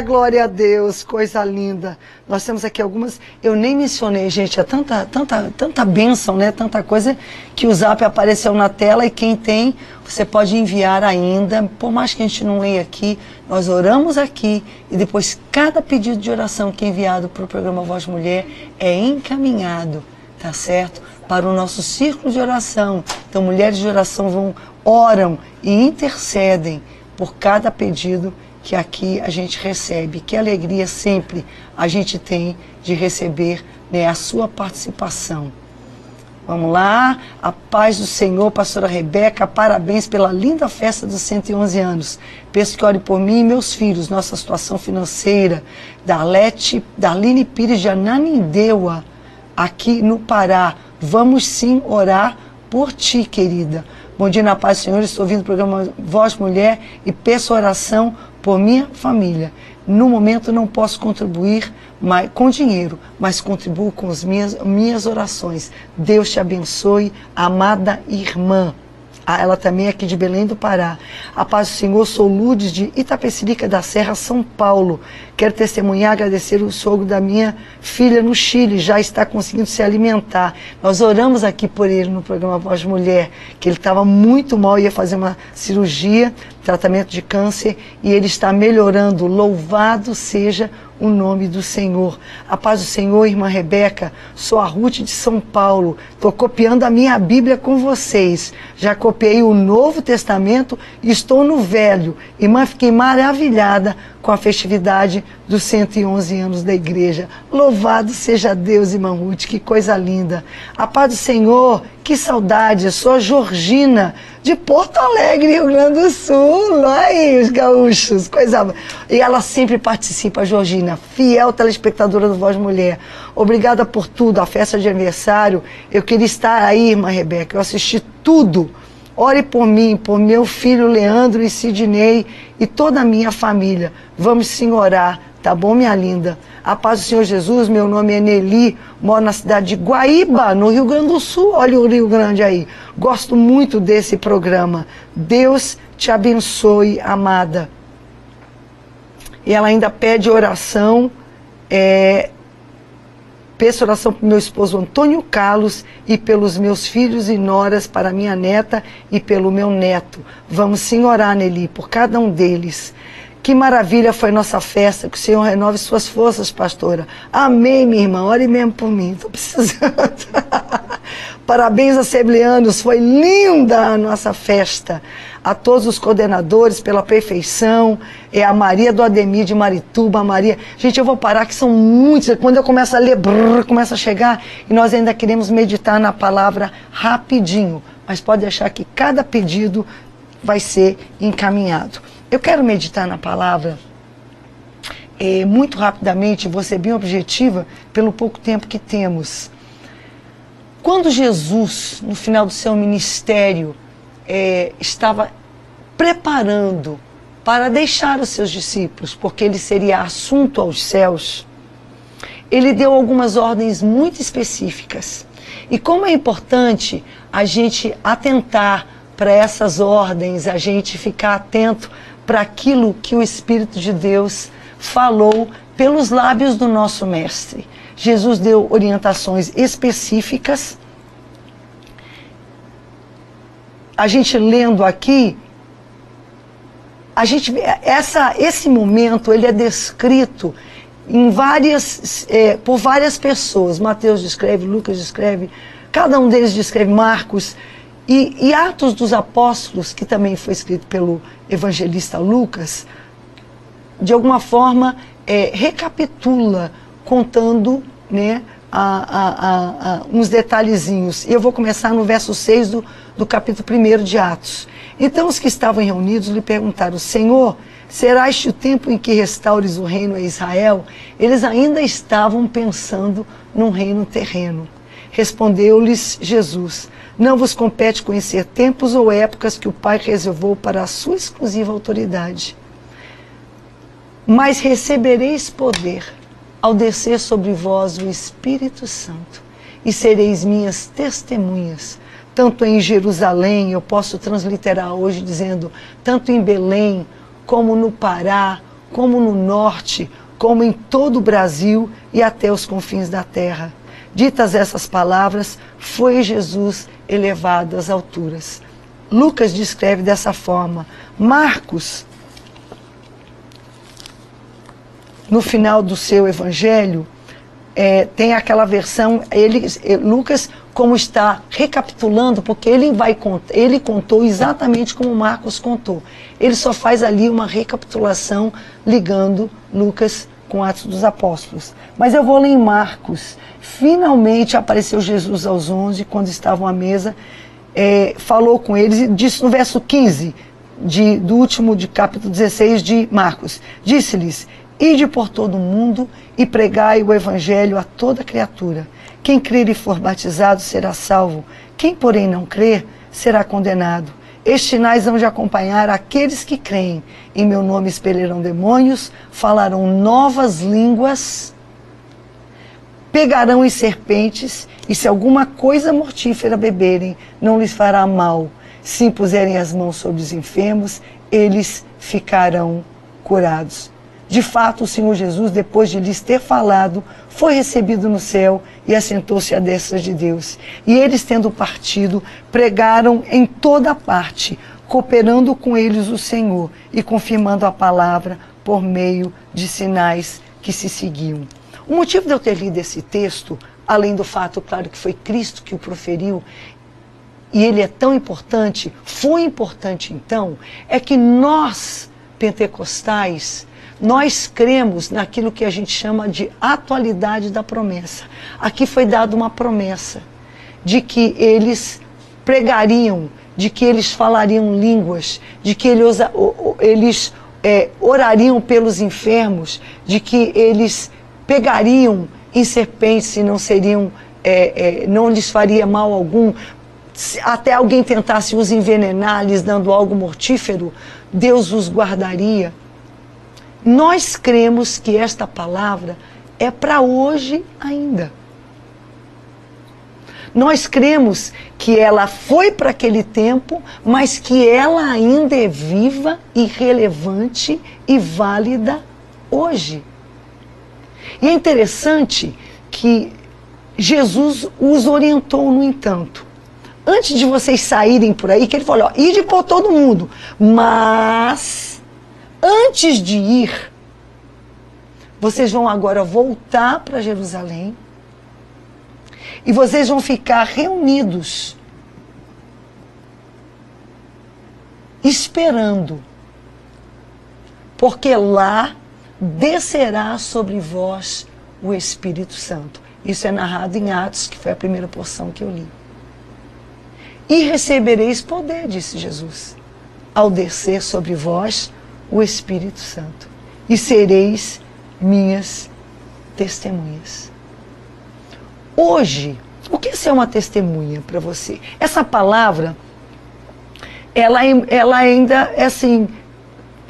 Glória a Deus, coisa linda. Nós temos aqui algumas, eu nem mencionei, gente, é tanta, tanta, tanta bênção, né? Tanta coisa que o zap apareceu na tela e quem tem, você pode enviar ainda. Por mais que a gente não leia aqui, nós oramos aqui e depois cada pedido de oração que é enviado para o programa Voz Mulher é encaminhado, tá certo? Para o nosso círculo de oração. Então, mulheres de oração vão, oram e intercedem por cada pedido que aqui a gente recebe. Que alegria sempre a gente tem de receber né, a sua participação. Vamos lá, a paz do Senhor, pastora Rebeca, parabéns pela linda festa dos 111 anos. Peço que ore por mim e meus filhos, nossa situação financeira. Darlete, Darline Pires de Ananindeua, aqui no Pará. Vamos sim orar por ti, querida. Bom dia na paz Senhor, estou ouvindo o programa Voz Mulher e peço oração por minha família. No momento não posso contribuir mais, com dinheiro, mas contribuo com as minhas, minhas orações. Deus te abençoe, amada irmã. Ah, ela também é aqui de Belém do Pará. A paz do Senhor, sou Lourdes de Itapecerica da Serra, São Paulo. Quero testemunhar, agradecer o sogro da minha filha no Chile, já está conseguindo se alimentar. Nós oramos aqui por ele no programa Voz Mulher, que ele estava muito mal, ia fazer uma cirurgia, tratamento de câncer, e ele está melhorando. Louvado seja o nome do Senhor. A paz do Senhor, irmã Rebeca, sou a Ruth de São Paulo. Estou copiando a minha Bíblia com vocês. Já copiei o Novo Testamento e estou no Velho. Irmã, fiquei maravilhada com a festividade dos 111 anos da igreja. Louvado seja Deus, irmã Ruth, que coisa linda. A paz do Senhor, que saudade. Sou a Georgina, de Porto Alegre, Rio Grande do Sul. Aí, os gaúchos, coisa. E ela sempre participa, Georgina, fiel telespectadora do Voz Mulher. Obrigada por tudo, a festa de aniversário. Eu queria estar aí, irmã Rebeca. Eu assisti tudo. Ore por mim, por meu filho Leandro e Sidney e toda a minha família. Vamos sim orar, tá bom, minha linda? A paz do Senhor Jesus, meu nome é Nelly, moro na cidade de Guaíba, no Rio Grande do Sul. Olha o Rio Grande aí. Gosto muito desse programa. Deus te abençoe, amada. E ela ainda pede oração. É, Peço oração para meu esposo Antônio Carlos e pelos meus filhos e noras, para minha neta e pelo meu neto. Vamos sim orar, Nelly, por cada um deles. Que maravilha foi nossa festa, que o Senhor renove suas forças, pastora. Amém, minha irmã. Ore mesmo por mim, estou precisando. Parabéns, assembleanos, foi linda a nossa festa. A todos os coordenadores pela perfeição, é a Maria do Ademir de Marituba, a Maria. Gente, eu vou parar que são muitos. Quando eu começo a ler, brrr, começa a chegar e nós ainda queremos meditar na palavra rapidinho. Mas pode deixar que cada pedido vai ser encaminhado. Eu quero meditar na palavra é, muito rapidamente, vou ser bem objetiva pelo pouco tempo que temos. Quando Jesus, no final do seu ministério, é, estava preparando para deixar os seus discípulos, porque ele seria assunto aos céus, ele deu algumas ordens muito específicas. E como é importante a gente atentar para essas ordens, a gente ficar atento para aquilo que o Espírito de Deus falou pelos lábios do nosso Mestre. Jesus deu orientações específicas. A gente lendo aqui, a gente essa esse momento ele é descrito em várias é, por várias pessoas. Mateus descreve, Lucas descreve, cada um deles descreve Marcos e, e Atos dos Apóstolos, que também foi escrito pelo evangelista Lucas, de alguma forma é, recapitula contando né, a, a, a, uns detalhezinhos. E eu vou começar no verso 6 do, do capítulo 1 de Atos. Então os que estavam reunidos lhe perguntaram, Senhor, será este o tempo em que restaures o reino a Israel? Eles ainda estavam pensando num reino terreno. Respondeu-lhes Jesus, não vos compete conhecer tempos ou épocas que o Pai reservou para a sua exclusiva autoridade. Mas recebereis poder ao descer sobre vós o Espírito Santo, e sereis minhas testemunhas, tanto em Jerusalém, eu posso transliterar hoje dizendo, tanto em Belém, como no Pará, como no norte, como em todo o Brasil e até os confins da terra. Ditas essas palavras, foi Jesus elevado às alturas. Lucas descreve dessa forma. Marcos, no final do seu evangelho, é, tem aquela versão, ele, Lucas, como está recapitulando, porque ele vai ele contou exatamente como Marcos contou. Ele só faz ali uma recapitulação ligando Lucas com Atos dos Apóstolos. Mas eu vou ler em Marcos. Finalmente apareceu Jesus aos onze, quando estavam à mesa, é, falou com eles e disse no verso 15 de, do último de capítulo 16 de Marcos: Disse-lhes: Ide por todo o mundo e pregai o evangelho a toda criatura. Quem crer e for batizado será salvo, quem, porém, não crer será condenado. Estes sinais vão de acompanhar aqueles que creem. Em meu nome expelirão demônios, falarão novas línguas, pegarão em serpentes, e se alguma coisa mortífera beberem, não lhes fará mal. Se impuserem as mãos sobre os enfermos, eles ficarão curados. De fato, o Senhor Jesus, depois de lhes ter falado, foi recebido no céu e assentou-se à destra de Deus. E eles, tendo partido, pregaram em toda parte, cooperando com eles o Senhor e confirmando a palavra por meio de sinais que se seguiam. O motivo de eu ter lido esse texto, além do fato, claro, que foi Cristo que o proferiu, e ele é tão importante, foi importante então, é que nós, pentecostais, nós cremos naquilo que a gente chama de atualidade da promessa. Aqui foi dada uma promessa de que eles pregariam, de que eles falariam línguas, de que eles, eles é, orariam pelos enfermos, de que eles pegariam em serpentes e não seriam, é, é, não lhes faria mal algum. Se até alguém tentasse os envenenar, lhes dando algo mortífero, Deus os guardaria. Nós cremos que esta palavra é para hoje ainda. Nós cremos que ela foi para aquele tempo, mas que ela ainda é viva e relevante e válida hoje. E é interessante que Jesus os orientou, no entanto. Antes de vocês saírem por aí, que ele falou: ó, ide por todo mundo, mas antes de ir, vocês vão agora voltar para Jerusalém e vocês vão ficar reunidos, esperando, porque lá descerá sobre vós o Espírito Santo. Isso é narrado em Atos, que foi a primeira porção que eu li. E recebereis poder, disse Jesus, ao descer sobre vós o Espírito Santo, e sereis minhas testemunhas. Hoje, o que é ser uma testemunha para você? Essa palavra, ela, ela ainda é assim,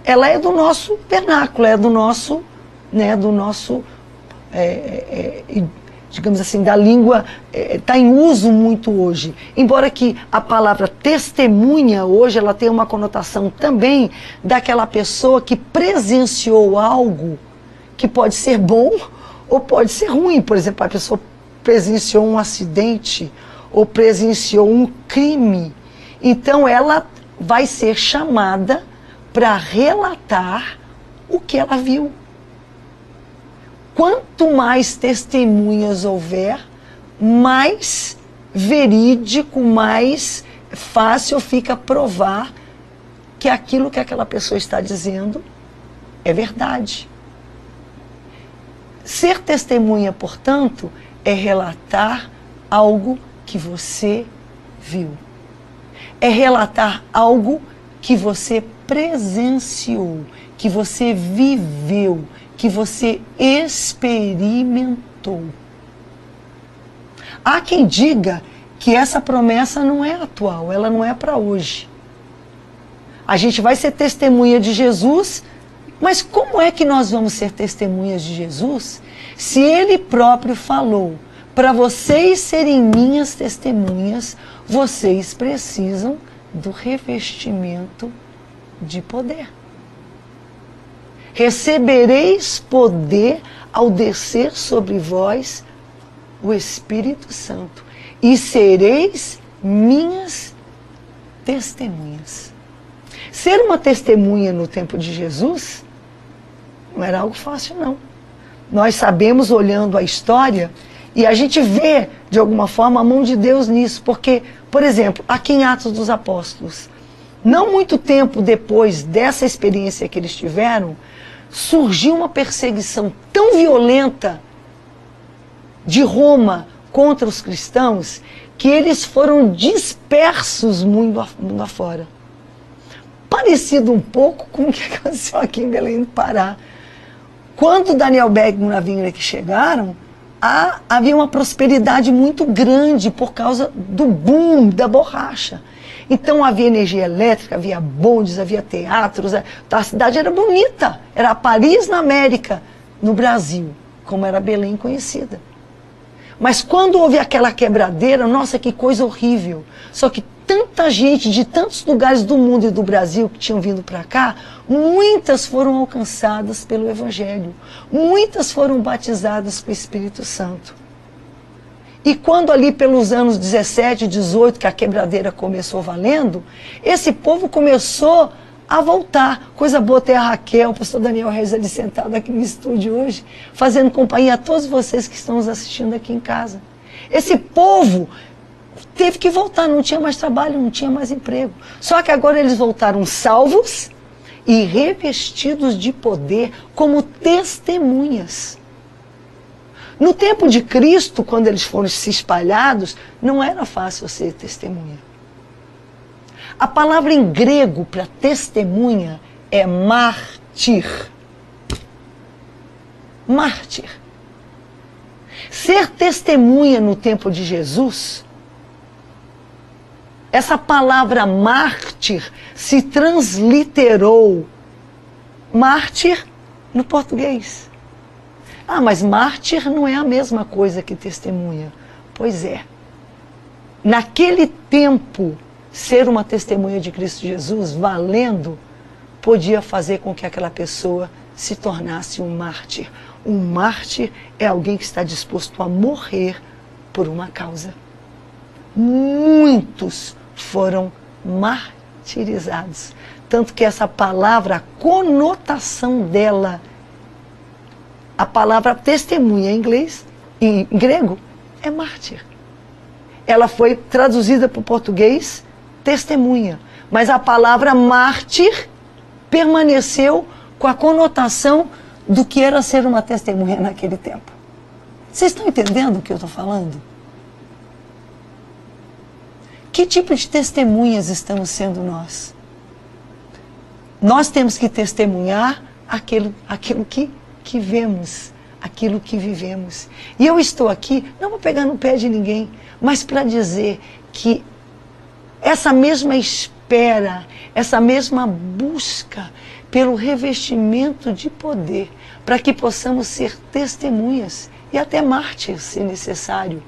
ela é do nosso vernáculo, é do nosso, né, do nosso é, é, é digamos assim, da língua está eh, em uso muito hoje. Embora que a palavra testemunha hoje ela tenha uma conotação também daquela pessoa que presenciou algo que pode ser bom ou pode ser ruim. Por exemplo, a pessoa presenciou um acidente ou presenciou um crime. Então ela vai ser chamada para relatar o que ela viu. Quanto mais testemunhas houver, mais verídico, mais fácil fica provar que aquilo que aquela pessoa está dizendo é verdade. Ser testemunha, portanto, é relatar algo que você viu. É relatar algo que você presenciou, que você viveu, que você experimentou. Há quem diga que essa promessa não é atual, ela não é para hoje. A gente vai ser testemunha de Jesus, mas como é que nós vamos ser testemunhas de Jesus Se ele próprio falou, para vocês serem minhas testemunhas, vocês precisam do revestimento de poder. Recebereis poder ao descer sobre vós o Espírito Santo, e sereis minhas testemunhas. Ser uma testemunha no tempo de Jesus não era algo fácil, não. Nós sabemos, olhando a história, e a gente vê, de alguma forma, a mão de Deus nisso, porque, por exemplo, aqui em Atos dos Apóstolos, não muito tempo depois dessa experiência que eles tiveram, surgiu uma perseguição tão violenta de Roma contra os cristãos que eles foram dispersos mundo, mundo afora. Parecido um pouco com o que aconteceu aqui em Belém do Pará. Quando Daniel Bergman e Navingra que chegaram, há, havia uma prosperidade muito grande por causa do boom da borracha. Então havia energia elétrica, havia bondes, havia teatros, a, a cidade era bonita. Era Paris na América, no Brasil, como era Belém conhecida. Mas quando houve aquela quebradeira, nossa, que coisa horrível. Só que tanta gente de tantos lugares do mundo e do Brasil que tinham vindo para cá, muitas foram alcançadas pelo Evangelho. Muitas foram batizadas com o Espírito Santo. E quando ali pelos anos 17, 18, que a quebradeira começou valendo, esse povo começou a voltar. Coisa boa ter a Raquel, o pastor Daniel Reis ali sentado aqui no estúdio hoje, fazendo companhia a todos vocês que estão nos assistindo aqui em casa. Esse povo teve que voltar, não tinha mais trabalho, não tinha mais emprego. Só que agora eles voltaram salvos e revestidos de poder como testemunhas. No tempo de Cristo, quando eles foram se espalhados, não era fácil ser testemunha. A palavra em grego para testemunha é mártir. Mártir. Ser testemunha no tempo de Jesus, essa palavra mártir se transliterou mártir no português. Ah, mas mártir não é a mesma coisa que testemunha. Pois é. Naquele tempo, ser uma testemunha de Cristo Jesus, valendo, podia fazer com que aquela pessoa se tornasse um mártir. Um mártir é alguém que está disposto a morrer por uma causa. Muitos foram martirizados. Tanto que essa palavra, a conotação dela, a palavra testemunha em inglês, em grego, é mártir. Ela foi traduzida para o português testemunha. Mas a palavra mártir permaneceu com a conotação do que era ser uma testemunha naquele tempo. Vocês estão entendendo o que eu estou falando? Que tipo de testemunhas estamos sendo nós? Nós temos que testemunhar aquilo, aquilo que, que vemos, aquilo que vivemos. E eu estou aqui, não vou pegar no pé de ninguém, mas para dizer que essa mesma espera, essa mesma busca pelo revestimento de poder, para que possamos ser testemunhas e até mártires, se necessário.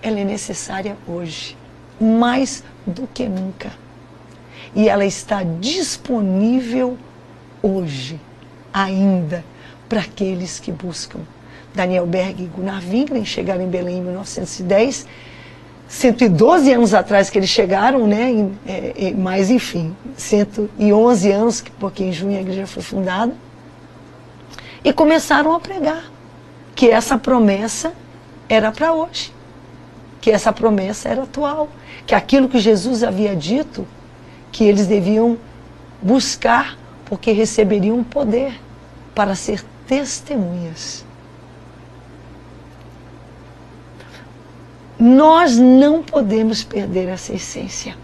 Ela é necessária hoje, mais do que nunca. E ela está disponível hoje, ainda, para aqueles que buscam. Daniel Berg e Gunnar Wingren chegaram em Belém em 1910 112 anos atrás que eles chegaram, né? É, mas enfim, 111 anos, porque em junho a igreja foi fundada. E começaram a pregar que essa promessa era para hoje, que essa promessa era atual, que aquilo que Jesus havia dito, que eles deviam buscar, porque receberiam poder para ser testemunhas. Nós não podemos perder essa essência.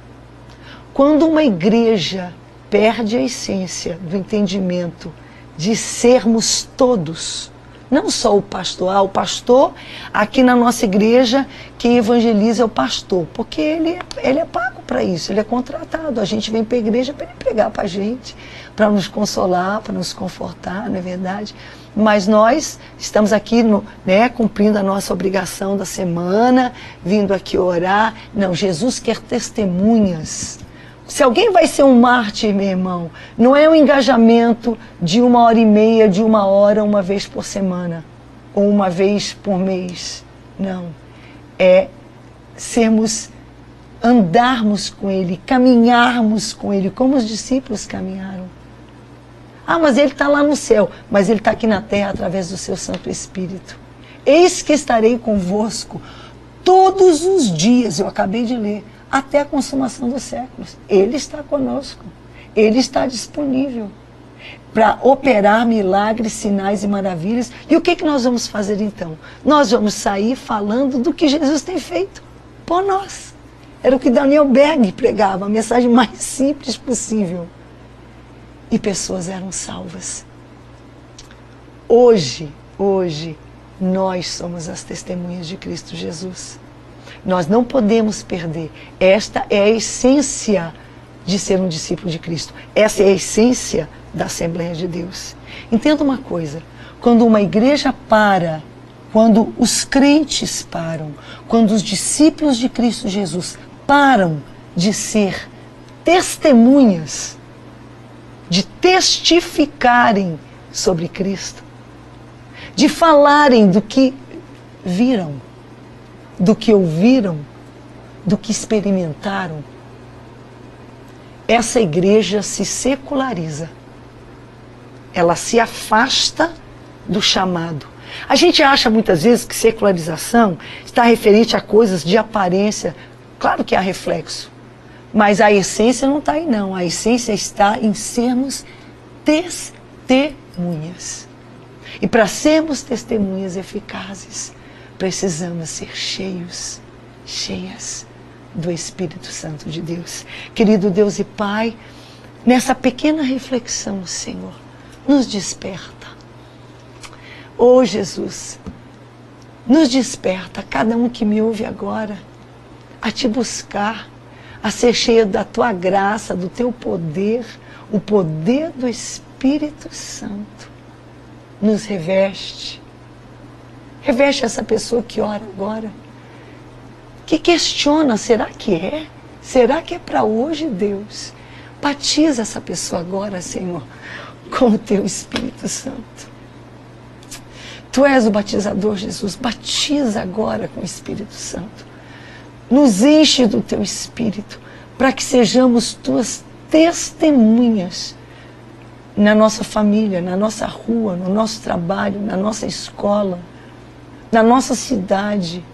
Quando uma igreja perde a essência do entendimento de sermos todos, não só o pastor, ah, o pastor aqui na nossa igreja, quem evangeliza é o pastor, porque ele, ele é pago para isso, ele é contratado. A gente vem para a igreja para ele pregar para a gente, para nos consolar, para nos confortar, não é verdade? Mas nós estamos aqui no, né, cumprindo a nossa obrigação da semana, vindo aqui orar. Não, Jesus quer testemunhas. Se alguém vai ser um mártir, meu irmão, não é um engajamento de uma hora e meia, de uma hora, uma vez por semana, ou uma vez por mês. Não. É sermos, andarmos com Ele, caminharmos com Ele, como os discípulos caminharam. Ah, mas Ele está lá no céu, mas Ele está aqui na terra através do Seu Santo Espírito. Eis que estarei convosco todos os dias, eu acabei de ler, até a consumação dos séculos. Ele está conosco, Ele está disponível para operar milagres, sinais e maravilhas. E o que, que nós vamos fazer então? Nós vamos sair falando do que Jesus tem feito por nós. Era o que Daniel Berg pregava, a mensagem mais simples possível. E pessoas eram salvas. Hoje, hoje, nós somos as testemunhas de Cristo Jesus. Nós não podemos perder. Esta é a essência de ser um discípulo de Cristo. Essa é a essência da Assembleia de Deus. Entenda uma coisa: quando uma igreja para, quando os crentes param, quando os discípulos de Cristo Jesus param de ser testemunhas, de testificarem sobre Cristo, de falarem do que viram, do que ouviram, do que experimentaram, essa igreja se seculariza. Ela se afasta do chamado. A gente acha muitas vezes que secularização está referente a coisas de aparência. Claro que há reflexo. Mas a essência não está aí, não. A essência está em sermos testemunhas. E para sermos testemunhas eficazes, precisamos ser cheios, cheias do Espírito Santo de Deus. Querido Deus e Pai, nessa pequena reflexão, Senhor, nos desperta. Oh Jesus, nos desperta, cada um que me ouve agora, a te buscar, a ser cheio da tua graça, do teu poder, o poder do Espírito Santo. Nos reveste. Reveste essa pessoa que ora agora que questiona: será que é? Será que é para hoje, Deus? Batiza essa pessoa agora, Senhor, com o teu Espírito Santo. Tu és o batizador, Jesus. Batiza agora com o Espírito Santo. Nos enche do teu Espírito, para que sejamos tuas testemunhas na nossa família, na nossa rua, no nosso trabalho, na nossa escola, na nossa cidade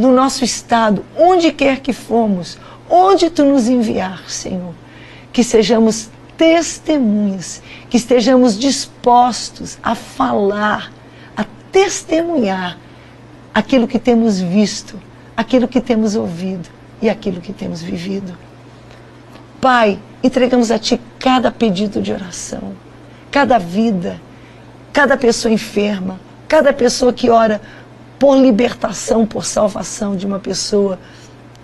no nosso estado, onde quer que fomos, onde tu nos enviar, Senhor, que sejamos testemunhas, que estejamos dispostos a falar, a testemunhar aquilo que temos visto, aquilo que temos ouvido e aquilo que temos vivido. Pai, entregamos a Ti cada pedido de oração, cada vida, cada pessoa enferma, cada pessoa que ora por libertação, por salvação de uma pessoa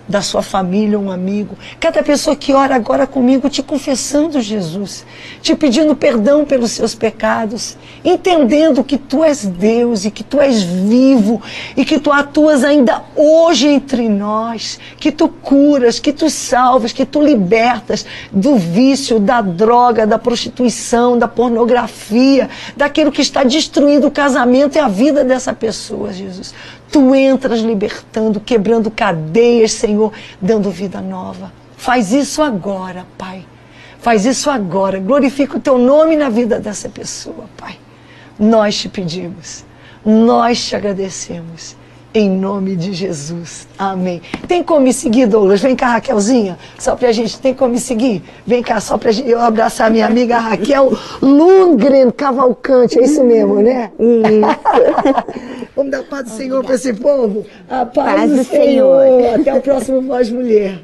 da sua família, um amigo. Cada pessoa que ora agora comigo, te confessando Jesus, te pedindo perdão pelos seus pecados, entendendo que tu és Deus e que tu és vivo e que tu atuas ainda hoje entre nós, que tu curas, que tu salvas, que tu libertas do vício, da droga, da prostituição, da pornografia, daquilo que está destruindo o casamento e a vida dessa pessoa, Jesus. Tu entras libertando, quebrando cadeias, Senhor, dando vida nova. Faz isso agora, Pai. Faz isso agora. Glorifica o teu nome na vida dessa pessoa, Pai. Nós te pedimos, nós te agradecemos. Em nome de Jesus. Amém. Tem como me seguir, Douglas? Vem cá, Raquelzinha. Só pra gente. Tem como me seguir? Vem cá, só pra gente, eu abraçar minha amiga Raquel Lundgren Cavalcante. É isso mesmo, né? Isso. Vamos dar paz do Senhor para esse povo? A paz, paz do Senhor. Senhor. Até o próximo Voz Mulher.